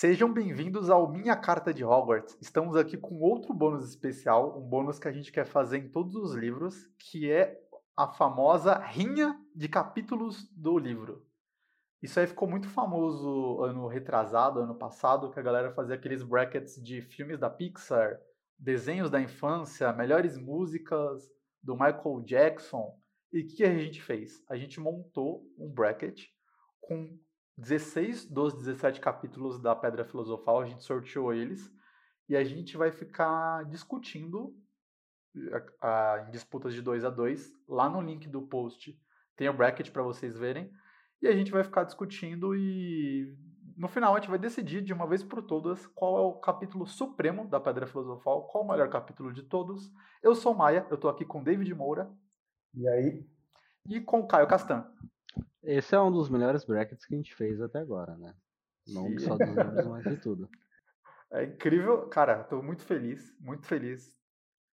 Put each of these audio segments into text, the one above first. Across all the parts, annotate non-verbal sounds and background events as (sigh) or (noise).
Sejam bem-vindos ao Minha Carta de Hogwarts. Estamos aqui com outro bônus especial, um bônus que a gente quer fazer em todos os livros, que é a famosa rinha de capítulos do livro. Isso aí ficou muito famoso ano retrasado, ano passado, que a galera fazia aqueles brackets de filmes da Pixar, desenhos da infância, melhores músicas do Michael Jackson. E o que a gente fez? A gente montou um bracket com 16 dos 17 capítulos da Pedra Filosofal, a gente sorteou eles e a gente vai ficar discutindo a, a, em disputas de 2 a 2 lá no link do post tem o bracket para vocês verem e a gente vai ficar discutindo e no final a gente vai decidir de uma vez por todas qual é o capítulo supremo da Pedra Filosofal, qual o melhor capítulo de todos. Eu sou Maia, eu estou aqui com David Moura. E aí? E com Caio Castan. Esse é um dos melhores brackets que a gente fez até agora, né? Não Sim. só dos livros, mas de tudo. (laughs) É incrível, cara, tô muito feliz, muito feliz.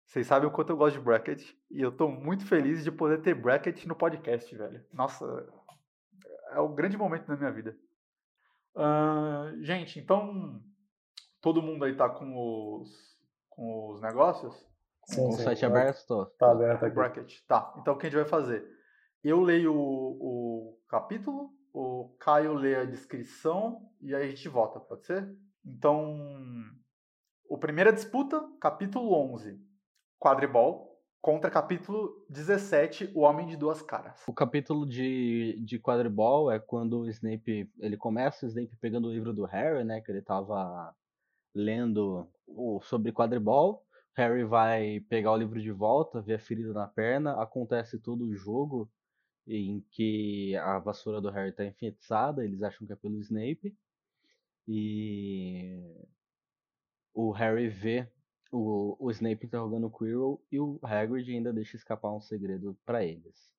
Vocês sabem o quanto eu gosto de bracket e eu tô muito feliz de poder ter bracket no podcast, velho. Nossa, é o grande momento da minha vida. Uh, gente, então todo mundo aí tá com os com os negócios? Com sim, o sim, site aberto, tô. Tá aberto aqui. Bracket. Tá. Então o que a gente vai fazer? Eu leio o, o capítulo, o Caio lê a descrição e aí a gente vota, pode ser? Então, o primeira disputa, capítulo 11, quadribol, contra capítulo 17, o Homem de Duas Caras. O capítulo de, de quadribol é quando o Snape, ele começa o Snape pegando o livro do Harry, né, que ele tava lendo o, sobre quadribol. Harry vai pegar o livro de volta, vê a ferida na perna, acontece todo o jogo em que a vassoura do Harry está enfeitiçada, eles acham que é pelo Snape. E o Harry vê o, o Snape interrogando o Quirrell e o Hagrid ainda deixa escapar um segredo para eles.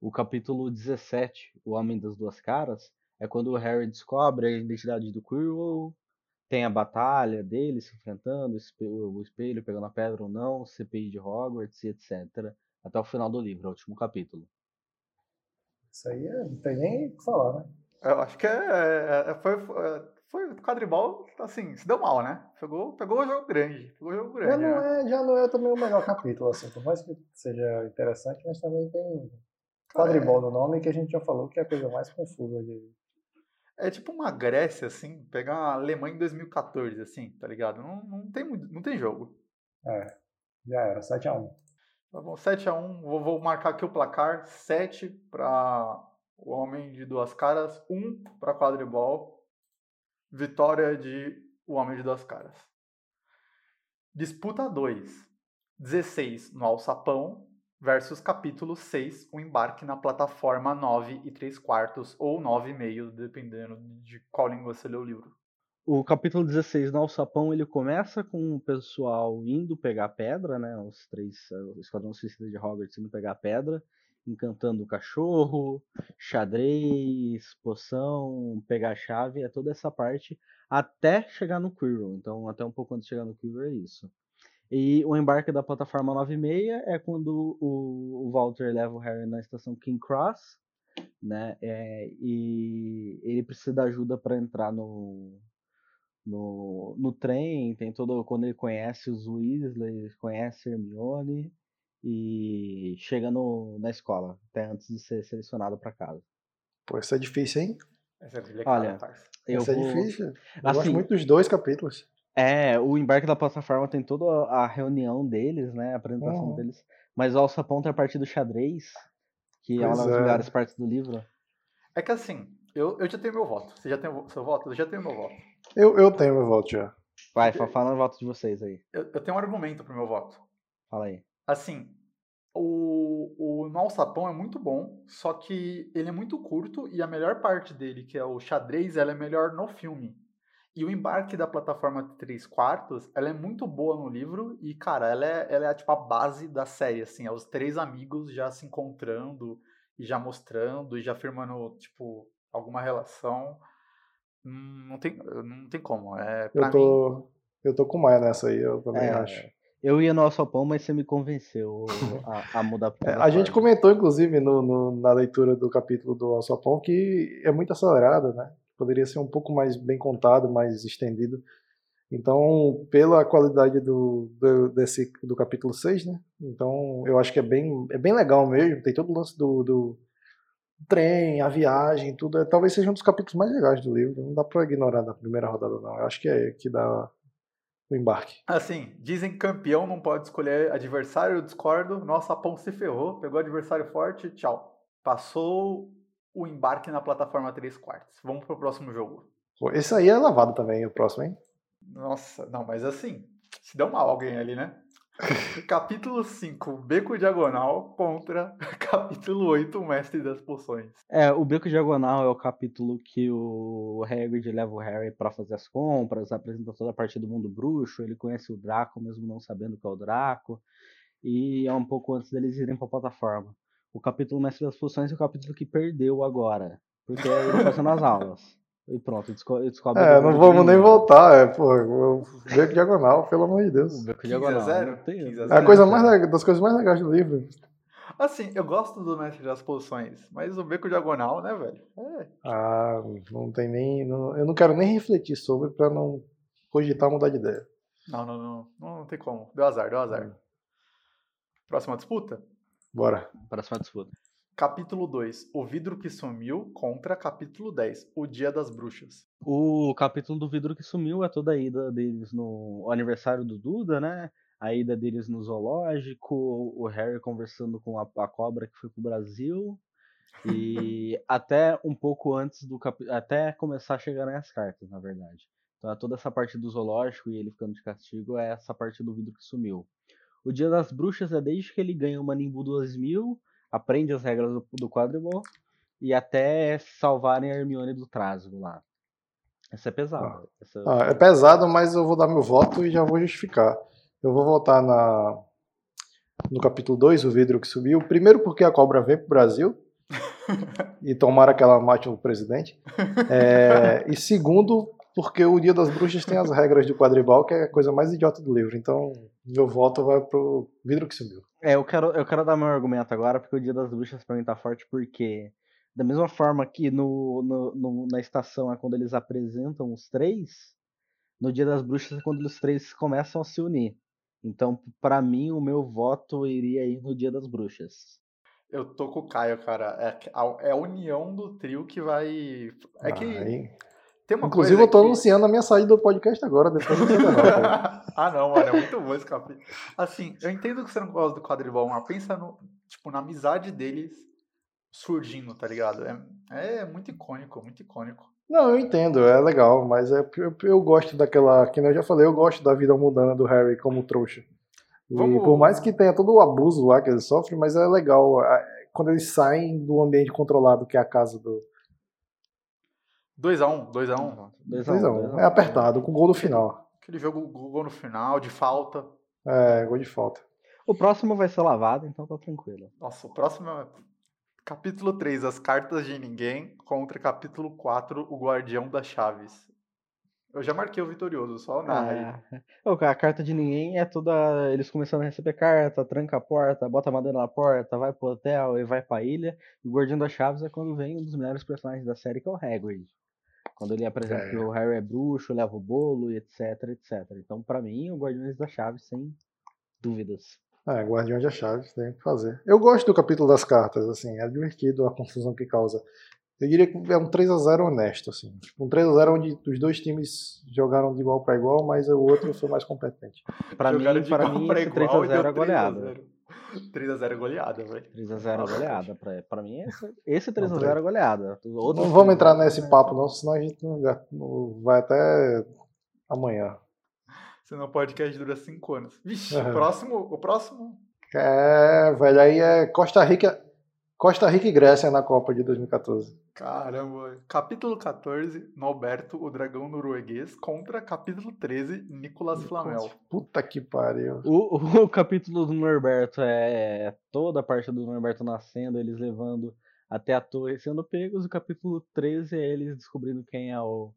O capítulo 17, O Homem das Duas Caras, é quando o Harry descobre a identidade do Quirrell, tem a batalha dele se enfrentando, o espelho pegando a pedra ou não, CPI de Hogwarts etc. Até o final do livro, é o último capítulo. Isso aí é, não tem nem o que falar, né? Eu acho que é, é, é foi, foi, foi quadribol, assim, se deu mal, né? Pegou, pegou o jogo grande. Pegou o jogo grande. Já não, né? é, já não é também o melhor capítulo, assim, por mais que seja interessante, mas também tem quadribol é. no nome que a gente já falou que é a coisa mais confusa de. É tipo uma Grécia, assim, pegar uma Alemanha em 2014, assim, tá ligado? Não, não, tem, não tem jogo. É, já era, 7x1. Tá bom, 7x1. Vou, vou marcar aqui o placar. 7 para o Homem de Duas Caras, 1 para Quadribol. Vitória de O Homem de Duas Caras. Disputa 2. 16 no Alçapão versus capítulo 6, o embarque na plataforma 9 e 3 quartos ou 9,5, dependendo de qual língua você lê o livro. O capítulo 16 no Alçapão ele começa com o pessoal indo pegar pedra, né? Os três, o Esquadrão Suicida de Hogwarts indo pegar pedra, encantando o cachorro, xadrez, poção, pegar chave, é toda essa parte até chegar no Quirrell. Então, até um pouco antes de chegar no Quirrell é isso. E o embarque da plataforma 96 é quando o, Walter leva o Harry na estação King Cross, né? É, e ele precisa de ajuda para entrar no, no, no trem, tem todo. Quando ele conhece os Weasley, conhece Hermione e chega no, na escola, até antes de ser selecionado para casa. Pô, isso é difícil, hein? Essa é Olha, eu isso é vou... é difícil. Eu assim, gosto muito dos dois capítulos. É, o embarque da plataforma tem toda a reunião deles, né? A apresentação uhum. deles. Mas o Alçapão tem a parte do xadrez, que pois é uma das é. melhores partes do livro. É que assim, eu, eu já tenho meu voto. Você já tem o seu voto? Eu já tenho meu voto. Eu, eu tenho meu voto já. Vai, fala o voto de vocês aí. Eu, eu tenho um argumento pro meu voto. Fala aí. Assim, o, o No Sapão é muito bom, só que ele é muito curto e a melhor parte dele, que é o xadrez, ela é melhor no filme. E o embarque da plataforma 3 quartos, ela é muito boa no livro e, cara, ela é, ela é tipo a base da série, assim, é os três amigos já se encontrando e já mostrando e já firmando, tipo, alguma relação. Não tem, não tem como. É, eu, tô, mim... eu tô com o Maia nessa aí, eu também é, acho. Eu ia no Alçapão, mas você me convenceu a, a mudar é, A gente comentou, inclusive, no, no, na leitura do capítulo do Alçapão, que é muito acelerado, né? Poderia ser um pouco mais bem contado, mais estendido. Então, pela qualidade do, do, desse, do capítulo 6, né? Então, eu acho que é bem, é bem legal mesmo. Tem todo o lance do, do trem, a viagem, tudo. É, talvez seja um dos capítulos mais legais do livro. Não dá pra ignorar da primeira rodada, não. Eu acho que é que dá o embarque. Assim, dizem que campeão não pode escolher adversário, eu discordo. Nossa, a Pão se ferrou, pegou adversário forte, tchau. Passou o embarque na plataforma 3 quartos. Vamos pro próximo jogo. Esse aí é lavado também, o próximo, hein? Nossa, não, mas assim, se deu mal alguém ali, né? (laughs) capítulo 5, Beco Diagonal contra (laughs) capítulo 8, Mestre das Poções. É, o Beco Diagonal é o capítulo que o Hagrid leva o Harry para fazer as compras, apresenta toda a parte do mundo bruxo, ele conhece o Draco mesmo não sabendo que é o Draco, e é um pouco antes deles irem para a plataforma. O capítulo Mestre das Poções é o capítulo que perdeu agora, porque ele fazendo as aulas. E pronto, descobre. É, não vamos nem voltar, é, pô, o beco diagonal, pelo amor de Deus. O beco diagonal. 0, tem, é a coisa mais das coisas mais legais do livro. Assim, eu gosto do Mestre das Poções, mas o beco diagonal, né, velho? É. Ah, não tem nem. Não, eu não quero nem refletir sobre pra não cogitar mudar de ideia. Não, não, não. Não, não tem como. Deu azar, deu azar. Hum. Próxima disputa? Bora. Próxima disputa. Capítulo 2: O vidro que sumiu contra capítulo 10: O Dia das Bruxas. O capítulo do vidro que sumiu é toda a ida deles no aniversário do Duda, né? A ida deles no zoológico, o Harry conversando com a, a cobra que foi pro Brasil. E (laughs) até um pouco antes do capítulo. Até começar a chegar nas cartas, na verdade. Então é toda essa parte do zoológico e ele ficando de castigo é essa parte do vidro que sumiu. O Dia das Bruxas é desde que ele ganha uma Nimbu 2000 aprende as regras do, do quadribol e até salvarem a Hermione do Trasgo lá. Essa é pesada. Ah. Essa... Ah, é pesado, mas eu vou dar meu voto e já vou justificar. Eu vou votar na, no capítulo 2, o vidro que subiu. Primeiro porque a cobra vem pro Brasil. (laughs) e tomara que ela mate o presidente. É, e segundo, porque o Dia das Bruxas tem as regras de quadribol, que é a coisa mais idiota do livro. Então, meu voto vai pro vidro que subiu. É, eu quero, eu quero dar meu argumento agora, porque o Dia das Bruxas pra mim tá forte, porque da mesma forma que no, no, no, na estação é quando eles apresentam os três, no Dia das Bruxas é quando os três começam a se unir. Então, para mim, o meu voto iria ir no Dia das Bruxas. Eu tô com o Caio, cara. É a, é a união do trio que vai. É que. Ai. Inclusive, eu tô que... anunciando a minha saída do podcast agora, depois do (laughs) Ah, não, mano, é muito bom esse capítulo. Assim, eu entendo que você não gosta do quadribol, mas pensa no, tipo, na amizade deles surgindo, tá ligado? É, é muito icônico, muito icônico. Não, eu entendo, é legal, mas é, eu, eu gosto daquela, que eu já falei, eu gosto da vida mudando do Harry como trouxa. E Vamos... por mais que tenha todo o abuso lá que ele sofre, mas é legal quando eles saem do ambiente controlado que é a casa do, 2x1, 2x1. 2x1. É apertado, com gol no final. Aquele jogo, gol no final, de falta. É, gol de falta. O próximo vai ser lavado, então tá tranquilo. Nossa, o próximo é capítulo 3, As Cartas de Ninguém, contra capítulo 4, O Guardião das Chaves. Eu já marquei o vitorioso, só narra aí. É, a carta de ninguém é toda. Eles começando a receber carta, tranca a porta, bota a madeira na porta, vai pro hotel e vai pra ilha. E o Guardião das Chaves é quando vem um dos melhores personagens da série, que é o Hagrid. Quando ele apresenta é. que o Harry é bruxo, leva o bolo, etc, etc. Então, para mim, o Guardiões da Chave, sem dúvidas. É, Guardiões da Chave, tem que fazer. Eu gosto do capítulo das cartas, assim, é divertido a confusão que causa. Eu diria que é um 3 a 0 honesto, assim. Tipo, um 3 a 0 onde os dois times jogaram de igual para igual, mas o outro foi mais competente. Para mim, para mim, esse 3 a 0 é goleada. 3x0 é goleada, velho. 3x0 é goleada. Pra, pra mim, esse, esse 3x0 é goleada. Outros não vamos entrar nesse papo, não, senão a gente não, vai até amanhã. Senão o podcast dura 5 anos. Vixe, uhum. o próximo. O próximo. É, velho, aí é Costa Rica. Costa Rica e Grécia na Copa de 2014. Caramba. Capítulo 14, Norberto, o dragão norueguês, contra capítulo 13, Nicolas Flamel. Puta que pariu. O, o, (laughs) capítulo do Norberto é toda a parte do Norberto nascendo, eles levando até a torre sendo pegos. O capítulo 13 é eles descobrindo quem é o,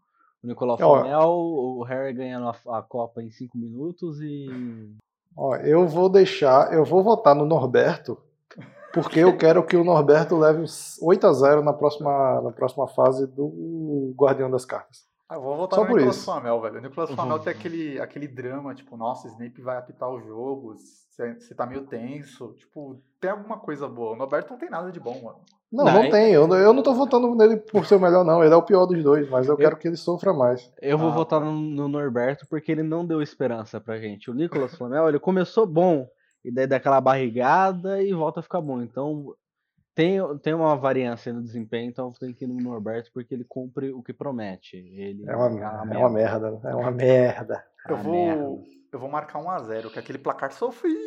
o Nicolau Flamel, o Harry ganhando a, a Copa em 5 minutos e. Ó, eu vou deixar, eu vou votar no Norberto porque eu quero que o Norberto leve 8 a 0 na próxima, na próxima fase do Guardião das Cartas. Ah, eu vou voltar Só no por Nicolas isso. Flamel, velho. O Nicolas Flamel Uhum. tem aquele, aquele drama, tipo, nossa, Snape vai apitar o jogo, você tá meio tenso. Tipo, tem alguma coisa boa. O Norberto não tem nada de bom, mano. Não, Não, não, tem. Eu, não- eu não tô votando nele por ser o melhor, não. Ele é o pior dos dois, mas eu quero que ele sofra mais. Eu vou Ah, votar tá. no, no Norberto porque ele não deu esperança pra gente. O Nicolas Flamel, ele começou bom, e daí dá aquela barrigada e volta a ficar bom. Então, tem, tem uma variância no desempenho, então tem que ir no Norberto porque ele cumpre o que promete. Ele É uma, é uma merda. É uma merda. Eu Ah, vou, merda. eu vou marcar 1x0, que é aquele placar sofrido.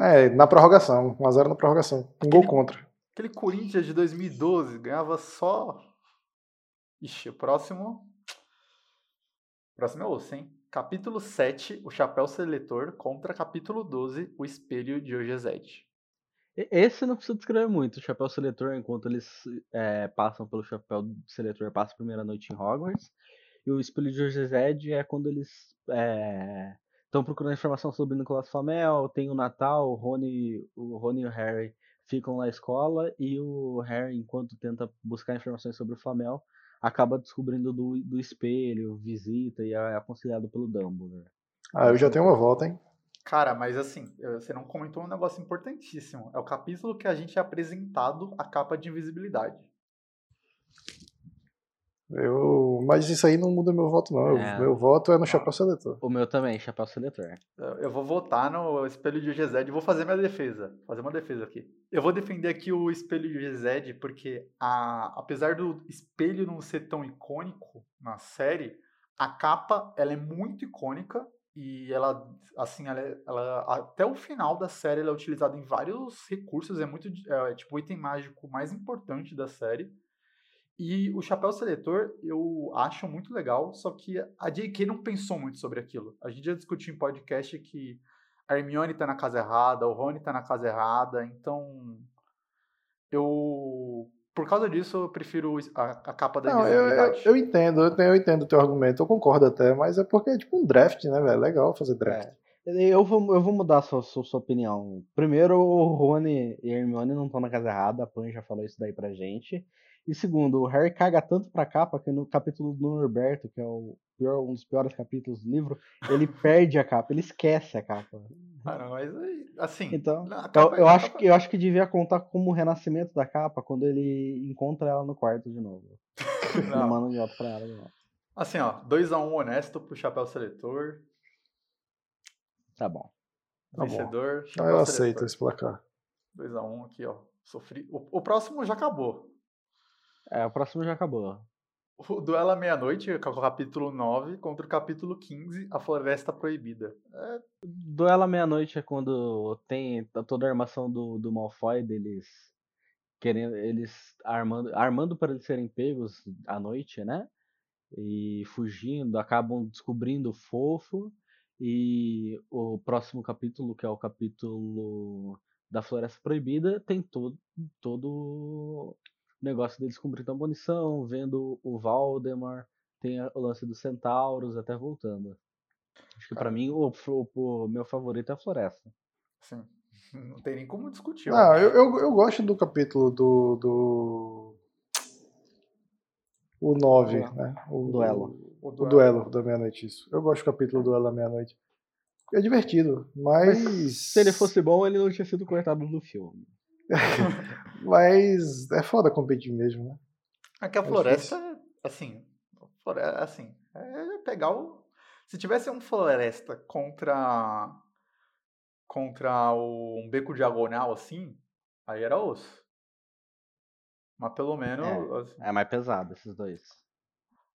É, na prorrogação. 1x0 na prorrogação. Um gol Aquele- contra. Aquele Corinthians de 2012 ganhava só. Ixi, o próximo. O próximo é osso, hein? Capítulo 7, o Chapéu Seletor, contra capítulo 12, o Espelho de Ogezete. Esse não precisa descrever muito. O chapéu seletor, enquanto eles é, passam pelo chapéu seletor, passa a primeira noite em Hogwarts. E o espelho de Ogezed é quando eles estão procurando informação sobre Nicolas Flamel. Tem o Natal, o Rony, o Rony e o Harry ficam na escola. E o Harry, enquanto tenta buscar informações sobre o Flamel, acaba descobrindo do, do espelho, visita e é aconselhado pelo Dumbledore. Ah, eu já tenho uma volta, hein? Cara, mas assim, você não comentou um negócio importantíssimo. É o capítulo que a gente é apresentado a capa de invisibilidade. Eu... Mas isso aí não muda meu voto, não. É. Meu voto é no Chapéu Seletor. O meu também, chapéu seletor. Eu eu vou votar no espelho de Gezed e vou fazer minha defesa. Fazer uma defesa aqui. Eu vou defender aqui o espelho de Gezed porque, a, apesar do espelho não ser tão icônico na série, a capa ela é muito icônica e ela, assim, ela, é- ela- até o final da série ela é utilizada em vários recursos. É muito, é, tipo o item mágico mais importante da série. E o chapéu seletor eu acho muito legal, só que a J.K. não pensou muito sobre aquilo. A gente já discutiu em podcast que a Hermione tá na casa errada, o Rony tá na casa errada, então eu por causa disso eu prefiro a, a capa da Não, eu, eu, entendo, eu, tenho- eu entendo o teu argumento, eu concordo até, mas é porque é tipo um draft, né, velho? Legal fazer draft. Eu vou, eu vou mudar a sua, sua, sua opinião. Primeiro, o Rony e a Hermione não estão na casa errada, a Pan já falou isso daí pra gente. E segundo, o Harry caga tanto pra capa que no capítulo do Norberto, que é o pior, um dos piores capítulos do livro, ele (laughs) perde a capa, ele esquece a capa. Ah, não, mas assim, Então, Eu, capa- eu acho capa- que, eu acho que devia contar como o renascimento da capa quando ele encontra ela no quarto de novo. (laughs) Não. manda de volta pra ela de novo. Assim, ó, 2x1 honesto pro chapéu seletor, Tá bom. Tá bom. vencedor, Ah, chapéu eu aceito seletor. esse placar. 2x1 aqui, ó. Sofri. O, o próximo já acabou. É, o próximo já acabou. O Duelo à Meia-Noite, é o capítulo 9, contra o capítulo 15, A Floresta Proibida. É, Duelo à meia-noite é quando tem toda a armação do, do Malfoy deles querendo eles armando armando para eles serem pegos à noite, né? E fugindo, acabam descobrindo o fofo e o próximo capítulo, que é o capítulo da Floresta Proibida, tem todo todo o negócio deles cumprindo a munição, vendo o Valdemar, tem o lance dos centauros até voltando. Acho que pra Cara. mim o, o- o meu favorito é a floresta. assim, (laughs) não tem nem como discutir. Não, eu, eu, eu gosto do capítulo do. do... O 9, Duelo. né? O Duelo. O O duelo da meia-noite, isso. Eu gosto do capítulo do duelo da meia-noite. É divertido, mas. Se ele fosse bom, ele não tinha sido cortado do filme. (laughs) Mas é foda competir mesmo, né? É que a É floresta, assim, flore- assim, é pegar o. Se tivesse um floresta contra. contra o, um beco diagonal assim, aí era osso. Mas pelo menos. assim, É mais pesado esses dois.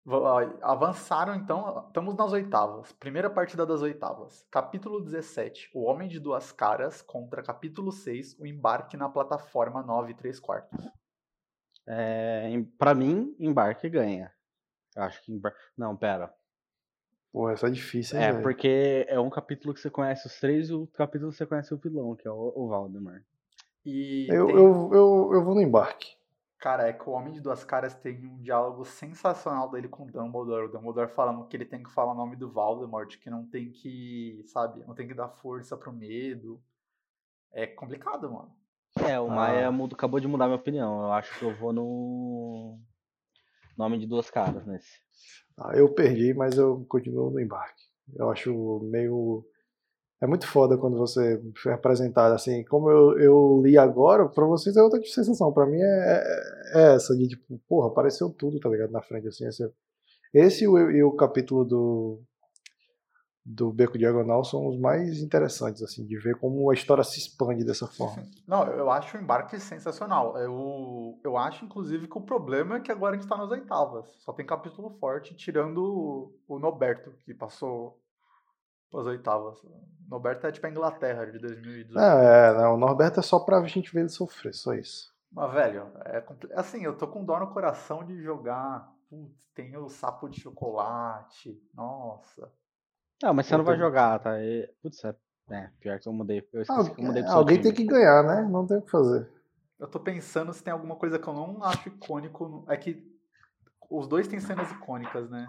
Va- avançaram então. Estamos nas oitavas. Primeira partida das oitavas. Capítulo 17. O Homem de Duas Caras contra capítulo 6. O embarque na plataforma 9 e 3 quartos. É, pra mim, embarque ganha. Eu Acho que embarque. Não, pera. Pô, essa é difícil, hein, É, velho? porque é um capítulo que você conhece os três e o capítulo que você conhece o vilão, que é o, o Valdemar. E Eu, tem- eu, eu, eu vou no embarque. Cara, é que o Homem de Duas Caras tem um diálogo sensacional dele com o Dumbledore. O Dumbledore falando que ele tem que falar o nome do Voldemort, que não tem que, sabe, não tem que dar força pro medo. É complicado, mano. É, o Maia ah. mudo, acabou de mudar minha opinião. Eu acho que eu vou no nome de duas caras nesse. Ah, eu perdi, mas eu continuo no embarque. Eu acho meio. É muito foda quando você foi apresentado assim. Como eu, eu li agora, pra vocês é outra sensação. Pra mim é, é, é essa de tipo, porra, apareceu tudo, tá ligado? Na frente, assim. Esse, esse e o, e o capítulo do, do Beco Diagonal são os mais interessantes, assim, de ver como a história se expande dessa forma. (laughs) Não, eu acho o embarque sensacional. Eu, eu acho, inclusive, que o problema é que agora a gente tá nas oitavas. Só tem capítulo forte, tirando o Noberto, que passou as oitavas. O Norberto é tipo a Inglaterra de 2018. É, não, o Norberto é só pra gente ver ele sofrer, só isso. Mas, velho, é assim, eu tô com dó no coração de jogar. Putz, tem o sapo de chocolate. Nossa. Não, mas você não vai jogar, tá? E, putz, é, é, pior que eu mudei. Eu esqueci ah, que eu mudei pro Alguém tem que ganhar, né? Não tem o que fazer. Eu tô pensando se tem alguma coisa que eu não acho icônico. É que os dois têm cenas icônicas, né?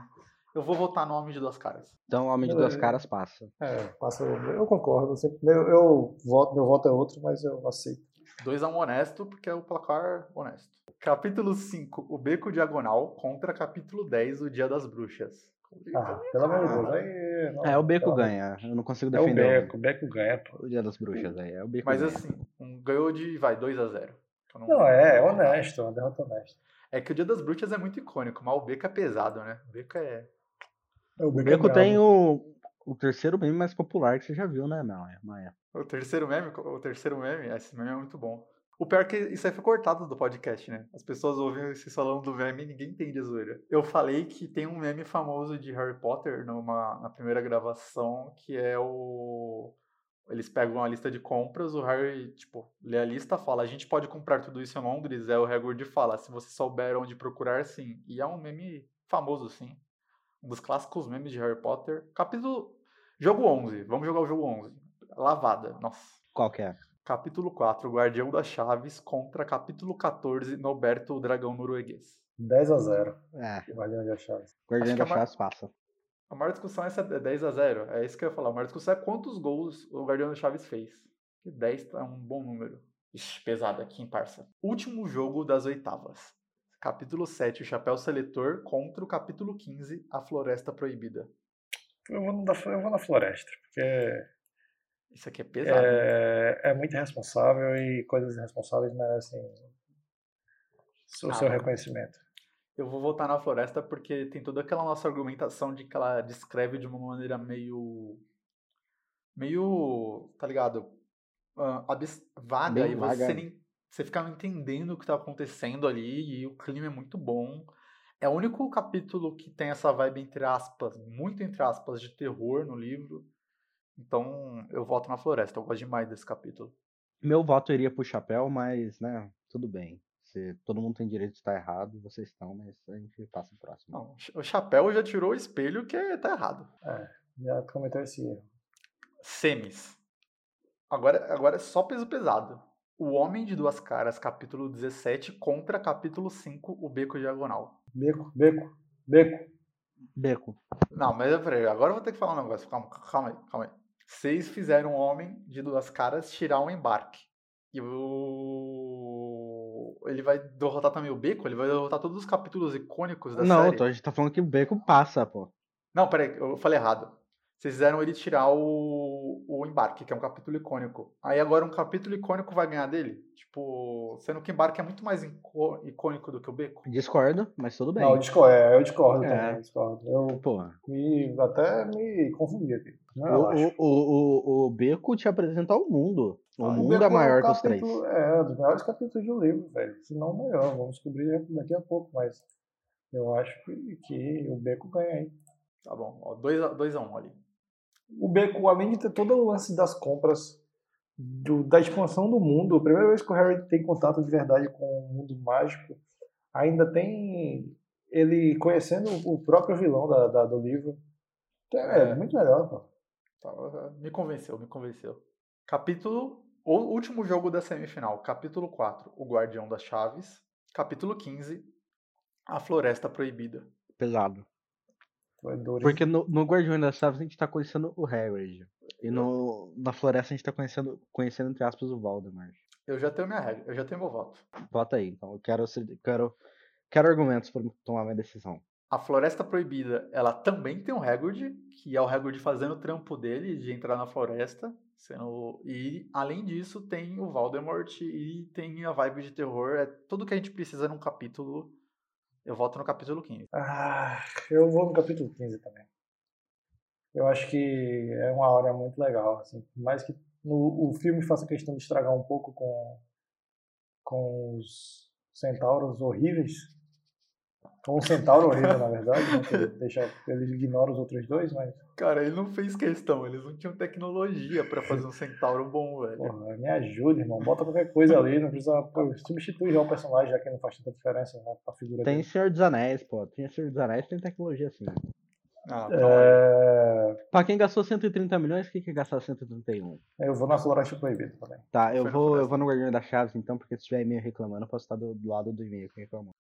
Eu vou votar no Homem de Duas Caras. Então, o Homem de Duas Caras passa. É, passa. Eu concordo. Eu, eu voto, meu voto é outro, mas eu aceito. 2 a 1 um honesto, porque é o placar honesto. Capítulo 5, O Beco Diagonal, contra capítulo 10, O Dia das Bruxas. Ah, pelo amor de Deus. Aí, não, é, o Beco ganha. Eu não consigo defender. É o Beco, o Beco ganha, pô. O Dia das Bruxas aí. É o Beco Mas ganha. assim, um, ganhou de, vai, 2 a 0 não, não, é, é honesto, é uma derrota honesta. É que o Dia das Bruxas é muito icônico, mas o Beco é pesado, né? O Beco é. É o Beco, é tem o, o terceiro meme mais popular que você já viu, né, Maia? O terceiro meme? O terceiro meme? Esse meme é muito bom. O pior é que isso aí foi cortado do podcast, né? As pessoas ouvem esse falando do meme e ninguém entende a zoeira. Eu falei que tem um meme famoso de Harry Potter numa, na primeira gravação, que é o. Eles pegam uma lista de compras, o Harry, tipo, lê a lista fala: a gente pode comprar tudo isso em Londres. É o Hagrid fala: se você souber onde procurar, sim. E é um meme famoso, sim. Um dos clássicos memes de Harry Potter. Capítulo. Jogo 11. Vamos jogar o jogo 11. Lavada. Nossa. Qual que é? Capítulo 4, Guardião das Chaves contra capítulo 14, Noberto, o Dragão Norueguês. 10 a 0. É. Guardião das Chaves. Guardião das Chaves passa. A maior discussão é se é 10 a 0. É isso que eu ia falar. A maior discussão é quantos gols o Guardião das Chaves fez. E 10 é um bom número. Ixi, pesado aqui, hein, parça. Último jogo das oitavas. Capítulo 7, o Chapéu Seletor contra o capítulo 15, a Floresta Proibida. Eu vou, na, eu vou na floresta, porque isso aqui é pesado. É, é muito irresponsável e coisas irresponsáveis merecem o ah, seu reconhecimento. Eu vou voltar na floresta porque tem toda aquela nossa argumentação de que ela descreve de uma maneira meio. meio. tá ligado? Uh, vaga Bem e vaga. você, nem, você fica entendendo o que tá acontecendo ali e o clima é muito bom. É o único capítulo que tem essa vibe, entre aspas, muito entre aspas, de terror no livro. Então eu voto na floresta, eu gosto demais desse capítulo. Meu voto iria pro chapéu, mas, né, tudo bem. Se todo mundo tem direito de estar errado, vocês estão, mas a gente passa o próximo. Não, o chapéu já tirou o espelho que tá errado. É, já cometeu esse erro. Semis. Agora, agora é só peso pesado. O Homem de Duas Caras, capítulo 17, contra capítulo 5, o Beco Diagonal. Beco, beco, beco. Beco. Não, mas peraí, agora eu vou ter que falar um negócio. Calma, calma aí, calma aí. Vocês fizeram um homem de duas caras tirar um embarque. E o... ele vai derrotar também o Beco? Ele vai derrotar todos os capítulos icônicos da não, série? Não, a gente tá falando que o Beco passa, pô. Não, peraí, eu falei errado. Vocês fizeram ele tirar o, o embarque, que é um capítulo icônico. Aí agora um capítulo icônico vai ganhar dele? Tipo, sendo que o embarque é muito mais icônico do que o beco. Discordo, mas tudo bem. Não, eu discordo, é, eu discordo é. também. Eu discordo. Eu Porra. Me, até me confundi aqui. Não, o, o, o, o, beco te apresenta ao mundo. O ah, mundo o é maior é um capítulo, dos três. É, um dos maiores capítulos do livro, velho. Se não o maior, vamos descobrir daqui a pouco, mas eu acho que, que o beco ganha aí. Tá bom, 2 a 1 dois a um ali o Beco, além de ter todo o lance das compras, do, da expansão do mundo, a primeira vez que o Harry tem contato de verdade com o mundo mágico, ainda tem ele conhecendo o próprio vilão da, da do livro. É, é, muito melhor, pô. Tá, me convenceu, me convenceu. Capítulo. O último jogo da semifinal. Capítulo 4, O Guardião das Chaves. Capítulo 15, A Floresta Proibida. Pesado. Porque no, no Guardião das Chaves a gente tá conhecendo o Hagrid. E no, na Floresta a gente tá conhecendo, conhecendo entre aspas, o Voldemort. Eu já tenho minha regra, eu já tenho meu voto. Vota aí, então. Eu quero, quero, quero argumentos para tomar minha decisão. A Floresta Proibida, ela também tem um recorde, que é o recorde fazendo o trampo dele, de entrar na floresta. Sendo... E, além disso, tem o Voldemort e tem a vibe de terror. É tudo que a gente precisa num capítulo. Eu voto no capítulo 15. Ah, eu vou no capítulo 15 também. Eu acho que é uma hora muito legal. Assim, mais que no, o filme faça questão de estragar um pouco com, com os centauros horríveis. Com um centauro horrível, na verdade, né? deixa, ele ignora os outros dois, mas. Cara, ele não fez questão, eles não tinham tecnologia para fazer um centauro bom, velho. Porra, me ajuda, irmão. Bota qualquer coisa ali, não precisa. Pô, substitui já o personagem, já que não faz tanta diferença na né, figura Tem dele. Senhor dos Anéis, pô. Tem Senhor dos Anéis, tem tecnologia assim. Ah, é... Pra quem gastou 130 milhões, quem que gastar 131? Eu vou na Floresta Proibida também. Tá, eu vou, eu vou no Guardião das Chaves então, porque se tiver e-mail reclamando, eu posso estar do, do lado do e-mail que reclamou.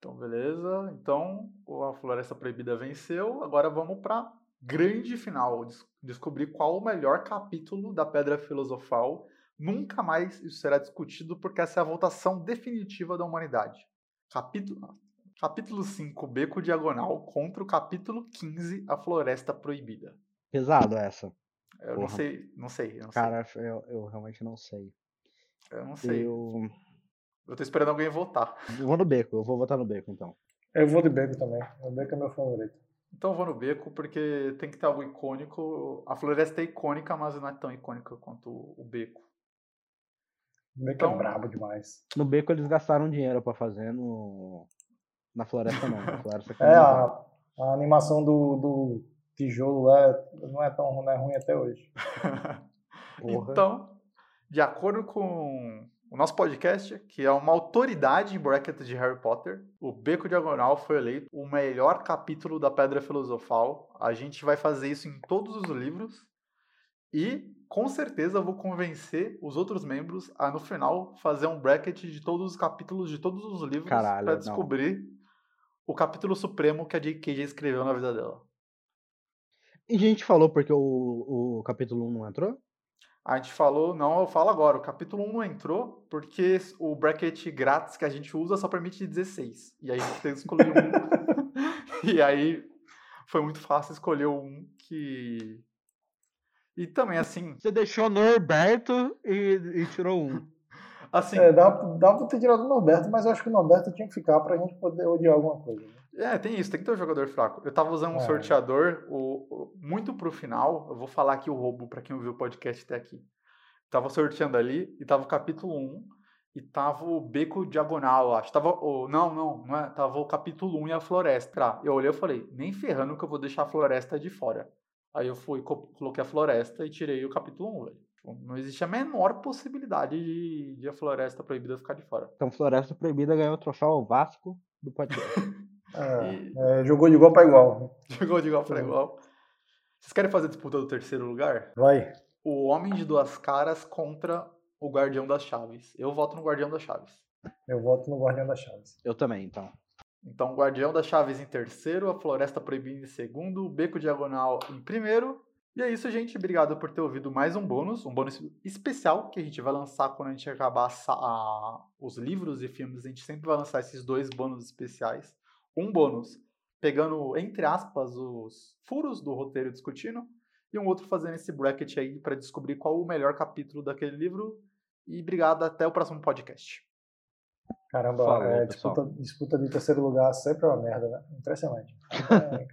Então, beleza. Então, a Floresta Proibida venceu. Agora vamos pra grande final. Descobrir qual o melhor capítulo da Pedra Filosofal. Nunca mais isso será discutido, porque essa é a votação definitiva da humanidade. Capítulo, Capítulo 5, Beco Diagonal, contra o capítulo 15, A Floresta Proibida. Pesado essa. Eu Porra. não sei, não sei. Não Cara, sei. Eu, eu realmente não sei. Eu não sei. Eu... eu tô esperando alguém votar. Eu vou no beco, eu vou votar no beco então. Eu vou de beco também. O beco é meu favorito. Então eu vou no beco porque tem que ter algo icônico. A floresta é icônica, mas não é tão icônica quanto o beco. O beco é então, é brabo demais. No beco eles gastaram dinheiro para fazer no na floresta não. Na floresta (laughs) é, a, a, animação do, do tijolo lá não é tão não é ruim até hoje. (laughs) então, de acordo com o nosso podcast, que é uma autoridade em bracket de Harry Potter, o Beco Diagonal foi eleito o melhor capítulo da Pedra Filosofal. A gente vai fazer isso em todos os livros. E com certeza vou convencer os outros membros a no final fazer um bracket de todos os capítulos de todos os livros para descobrir não o capítulo supremo que a J.K. já escreveu na vida dela. E a gente falou porque o, o capítulo 1 não entrou? A gente falou, não, eu falo agora. O capítulo 1 não entrou porque o bracket grátis que a gente usa só permite 16. E aí a gente tem que escolher um. (laughs) e aí foi muito fácil escolher um que. E também assim. Você deixou Norberto e, e tirou um. (laughs) Assim, é, dá, dá pra ter tirado o Norberto, mas eu acho que o Norberto tinha que ficar pra gente poder odiar alguma coisa. Né? É, tem isso, tem que ter um jogador fraco. Eu tava usando um é. sorteador o, o, muito pro final. Eu vou falar aqui o roubo pra quem ouviu o podcast até aqui. Tava sorteando ali e tava o capítulo 1 e tava o beco diagonal, acho. Tava o, não, não, não é, tava o capítulo 1 e a floresta. Eu olhei e falei, nem ferrando que eu vou deixar a floresta de fora. Aí eu fui, coloquei a floresta e tirei o capítulo 1, velho. Tipo, não existe a menor possibilidade de, de, a Floresta Proibida ficar de fora. Então, Floresta Proibida ganhou o troféu Vasco do (laughs) podcast. É, e... é, jogou de igual para igual. (laughs) Jogou de igual para igual. Vocês querem fazer a disputa do terceiro lugar? Vai. O Homem de Duas Caras contra o Guardião das Chaves. Eu voto no Guardião das Chaves. Eu voto no Guardião das Chaves. Eu também, então. Então, Guardião das Chaves em terceiro, a Floresta Proibida em segundo, o Beco Diagonal em primeiro e é isso, gente. Obrigado por ter ouvido mais um bônus, um bônus especial que a gente vai lançar quando a gente acabar a, os livros e filmes. A gente sempre vai lançar esses dois bônus especiais. Um bônus pegando, entre aspas, os furos do roteiro discutindo, e um outro fazendo esse bracket aí para descobrir qual o melhor capítulo daquele livro. E obrigado, até o próximo podcast. Caramba, Falou, é, disputa, disputa de terceiro lugar sempre é uma merda, né? Impressionante. (laughs) É,